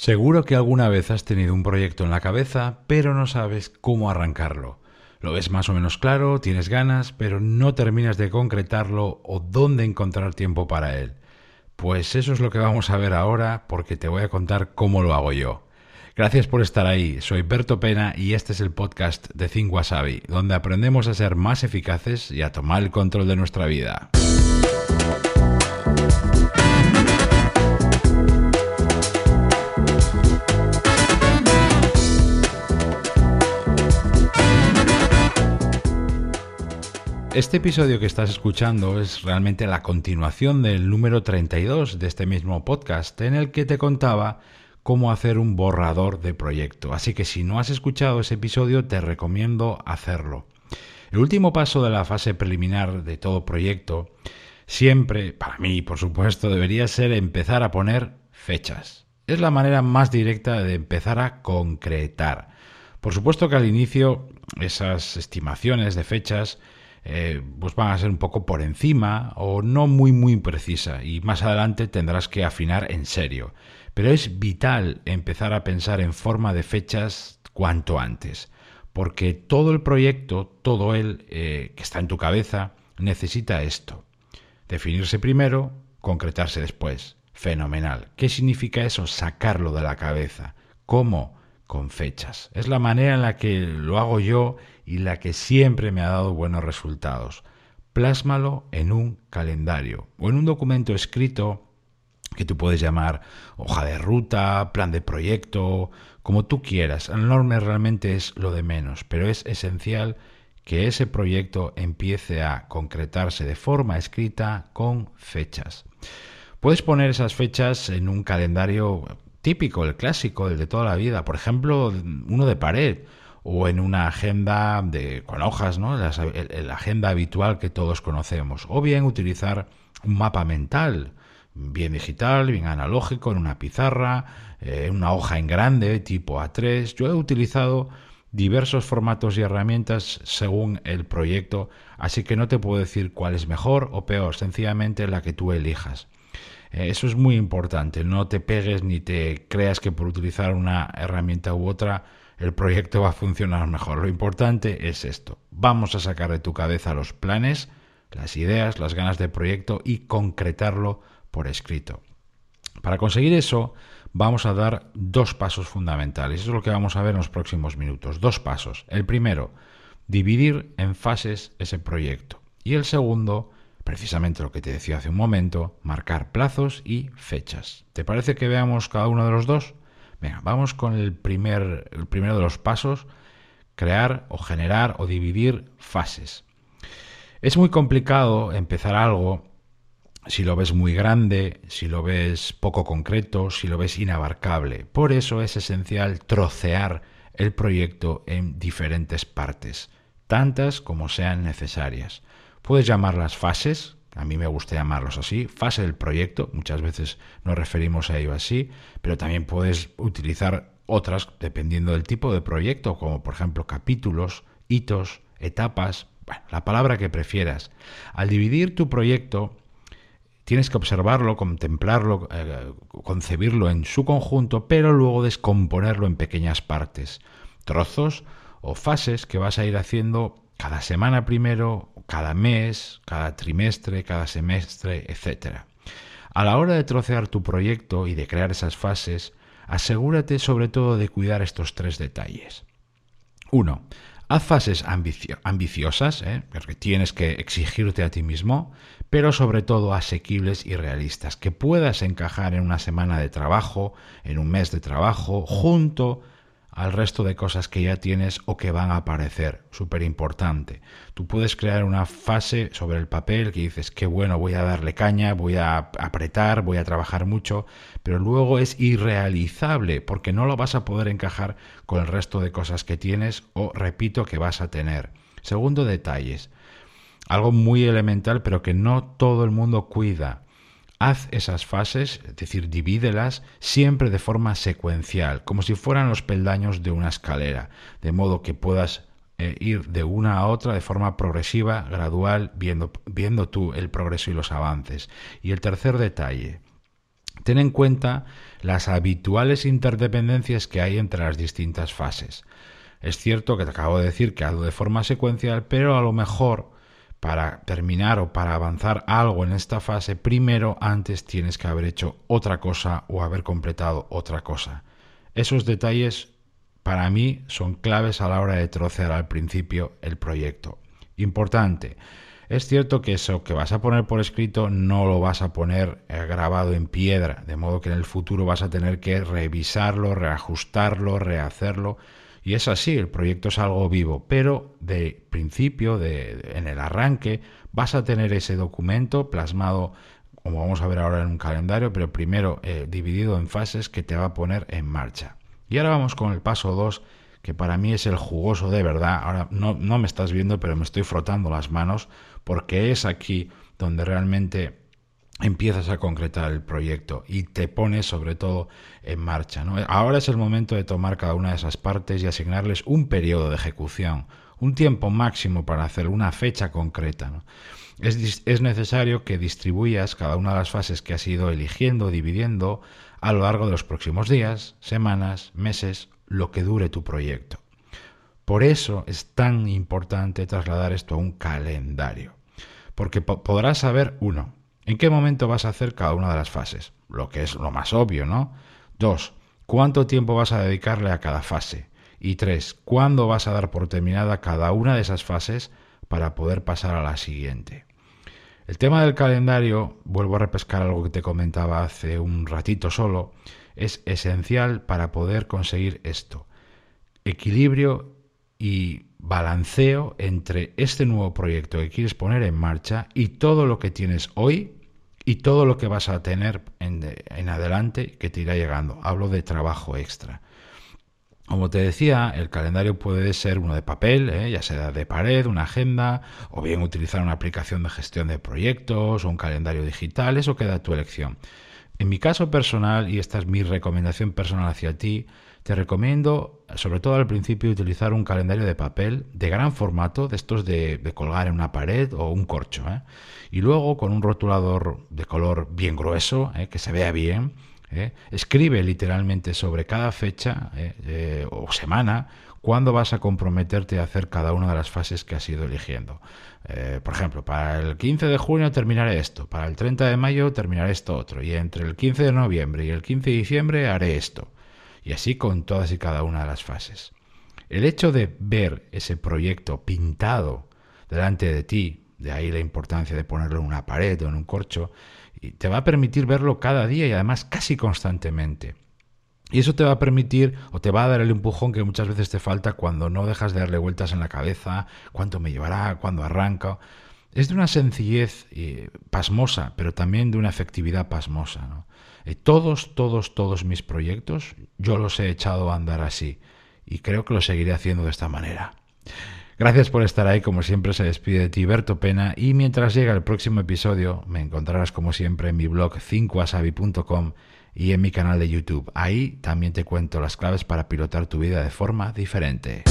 Seguro que alguna vez has tenido un proyecto en la cabeza, pero no sabes cómo arrancarlo. Lo ves más o menos claro, tienes ganas, pero no terminas de concretarlo o dónde encontrar tiempo para él. Pues eso es lo que vamos a ver ahora porque te voy a contar cómo lo hago yo. Gracias por estar ahí, soy Berto Pena y este es el podcast de Think Wasabi, donde aprendemos a ser más eficaces y a tomar el control de nuestra vida. Este episodio que estás escuchando es realmente la continuación del número 32 de este mismo podcast en el que te contaba cómo hacer un borrador de proyecto. Así que si no has escuchado ese episodio te recomiendo hacerlo. El último paso de la fase preliminar de todo proyecto siempre, para mí por supuesto, debería ser empezar a poner fechas. Es la manera más directa de empezar a concretar. Por supuesto que al inicio esas estimaciones de fechas eh, pues van a ser un poco por encima o no muy muy precisa y más adelante tendrás que afinar en serio. Pero es vital empezar a pensar en forma de fechas cuanto antes, porque todo el proyecto, todo el eh, que está en tu cabeza, necesita esto. Definirse primero, concretarse después. Fenomenal. ¿Qué significa eso? Sacarlo de la cabeza. ¿Cómo? Con fechas. Es la manera en la que lo hago yo y la que siempre me ha dado buenos resultados. Plásmalo en un calendario o en un documento escrito que tú puedes llamar hoja de ruta, plan de proyecto, como tú quieras. El norme realmente es lo de menos, pero es esencial que ese proyecto empiece a concretarse de forma escrita con fechas. Puedes poner esas fechas en un calendario típico, el clásico, el de toda la vida, por ejemplo, uno de pared o en una agenda de, con hojas, ¿no? la, agenda habitual que todos conocemos, o bien utilizar un mapa mental, bien digital, bien analógico, en una pizarra, en eh, una hoja en grande, tipo A3. Yo he utilizado diversos formatos y herramientas según el proyecto, así que no te puedo decir cuál es mejor o peor, sencillamente la que tú elijas. Eh, eso es muy importante, no te pegues ni te creas que por utilizar una herramienta u otra el proyecto va a funcionar mejor. Lo importante es esto. Vamos a sacar de tu cabeza los planes, las ideas, las ganas de proyecto y concretarlo por escrito. Para conseguir eso, vamos a dar dos pasos fundamentales. Eso es lo que vamos a ver en los próximos minutos. Dos pasos. El primero, dividir en fases ese proyecto. Y el segundo, precisamente lo que te decía hace un momento, marcar plazos y fechas. ¿Te parece que veamos cada uno de los dos? Venga, vamos con el, primer, el primero de los pasos, crear o generar o dividir fases. Es muy complicado empezar algo si lo ves muy grande, si lo ves poco concreto, si lo ves inabarcable. Por eso es esencial trocear el proyecto en diferentes partes, tantas como sean necesarias. Puedes llamarlas fases, a mí me gusta llamarlos así, fase del proyecto, muchas veces nos referimos a ello así, pero también puedes utilizar otras dependiendo del tipo de proyecto, como por ejemplo capítulos, hitos, etapas, bueno, la palabra que prefieras. Al dividir tu proyecto, tienes que observarlo, contemplarlo, eh, concebirlo en su conjunto, pero luego descomponerlo en pequeñas partes, trozos o fases que vas a ir haciendo cada semana primero, cada mes, cada trimestre, cada semestre, etc. A la hora de trocear tu proyecto y de crear esas fases, asegúrate sobre todo de cuidar estos tres detalles. 1. Haz fases ambiciosas, ¿eh? porque tienes que exigirte a ti mismo, pero sobre todo asequibles y realistas, que puedas encajar en una semana de trabajo, en un mes de trabajo, junto al resto de cosas que ya tienes o que van a aparecer. Súper importante. Tú puedes crear una fase sobre el papel que dices, qué bueno, voy a darle caña, voy a apretar, voy a trabajar mucho, pero luego es irrealizable porque no lo vas a poder encajar con el resto de cosas que tienes o, repito, que vas a tener. Segundo, detalles. Algo muy elemental, pero que no todo el mundo cuida Haz esas fases, es decir, divídelas siempre de forma secuencial, como si fueran los peldaños de una escalera, de modo que puedas eh, ir de una a otra de forma progresiva, gradual, viendo, viendo tú el progreso y los avances. Y el tercer detalle, Ten en cuenta las habituales interdependencias que hay entre las distintas fases. Es cierto que te acabo de decir que hago de forma secuencial, pero a lo mejor para terminar o para avanzar algo en esta fase, primero antes tienes que haber hecho otra cosa o haber completado otra cosa. Esos detalles para mí son claves a la hora de trocear al principio el proyecto. Importante. Es cierto que eso que vas a poner por escrito no lo vas a poner eh, grabado en piedra, de modo que en el futuro vas a tener que revisarlo, reajustarlo, rehacerlo. Y es así, el proyecto es algo vivo, pero de principio, de, en el arranque, vas a tener ese documento plasmado, como vamos a ver ahora en un calendario, pero primero eh, dividido en fases que te va a poner en marcha. Y ahora vamos con el paso 2, que para mí es el jugoso de verdad. Ahora no, no me estás viendo, pero me estoy frotando las manos, porque es aquí donde realmente empiezas a concretar el proyecto y te pones sobre todo en marcha. Ahora es el momento de tomar cada una de esas partes y asignarles un periodo de ejecución, un tiempo máximo para hacer una fecha concreta. Es, es, necesario que distribuyas cada una de las fases que has ido eligiendo, dividiendo a lo largo de los próximos días, semanas, meses, lo que dure tu proyecto. Por eso es tan importante trasladar esto a un calendario, porque podrás saber, uno, ¿En qué momento vas a hacer cada una de las fases? Lo que es lo más obvio, ¿no? Dos, ¿cuánto tiempo vas a dedicarle a cada fase? Y tres, ¿cuándo vas a dar por terminada cada una de esas fases para poder pasar a la siguiente? El tema del calendario, vuelvo a repescar algo que te comentaba hace un ratito solo, es esencial para poder conseguir esto. Equilibrio y balanceo entre este nuevo proyecto que quieres poner en marcha y todo lo que tienes hoy y todo lo que vas a tener en, adelante que te irá llegando. Hablo de trabajo extra. Como te decía, el calendario puede ser uno de papel, ¿eh? ya sea de pared, una agenda, o bien utilizar una aplicación de gestión de proyectos o un calendario digital, eso queda a tu elección. En mi caso personal, y esta es mi recomendación personal hacia ti, te recomiendo, sobre todo al principio, utilizar un calendario de papel de gran formato, de estos de, colgar en una pared o un corcho. ¿eh? Y luego con un rotulador de color bien grueso, ¿eh? que se vea bien, ¿eh? escribe literalmente sobre cada fecha o semana cuándo vas a comprometerte a hacer cada una de las fases que has ido eligiendo. por ejemplo, para el 15 de junio terminaré esto, para el 30 de mayo terminaré esto otro, y entre el 15 de noviembre y el 15 de diciembre haré esto y así con todas y cada una de las fases. El hecho de ver ese proyecto pintado delante de ti, de ahí la importancia de ponerlo en una pared o en un corcho, te va a permitir verlo cada día y además casi constantemente. Y eso te va a permitir o te va a dar el empujón que muchas veces te falta cuando no dejas de darle vueltas en la cabeza, cuánto me llevará, cuándo arranca. Es de una sencillez eh, pasmosa, pero también de una efectividad pasmosa. ¿no? Eh, todos, todos, todos mis proyectos yo los he echado a andar así y creo que lo seguiré haciendo de esta manera. Gracias por estar ahí, como siempre se despide de ti Berto Pena y mientras llega el próximo episodio me encontrarás como siempre en mi blog 5asabi.com y en mi canal de YouTube. Ahí también te cuento las claves para pilotar tu vida de forma diferente.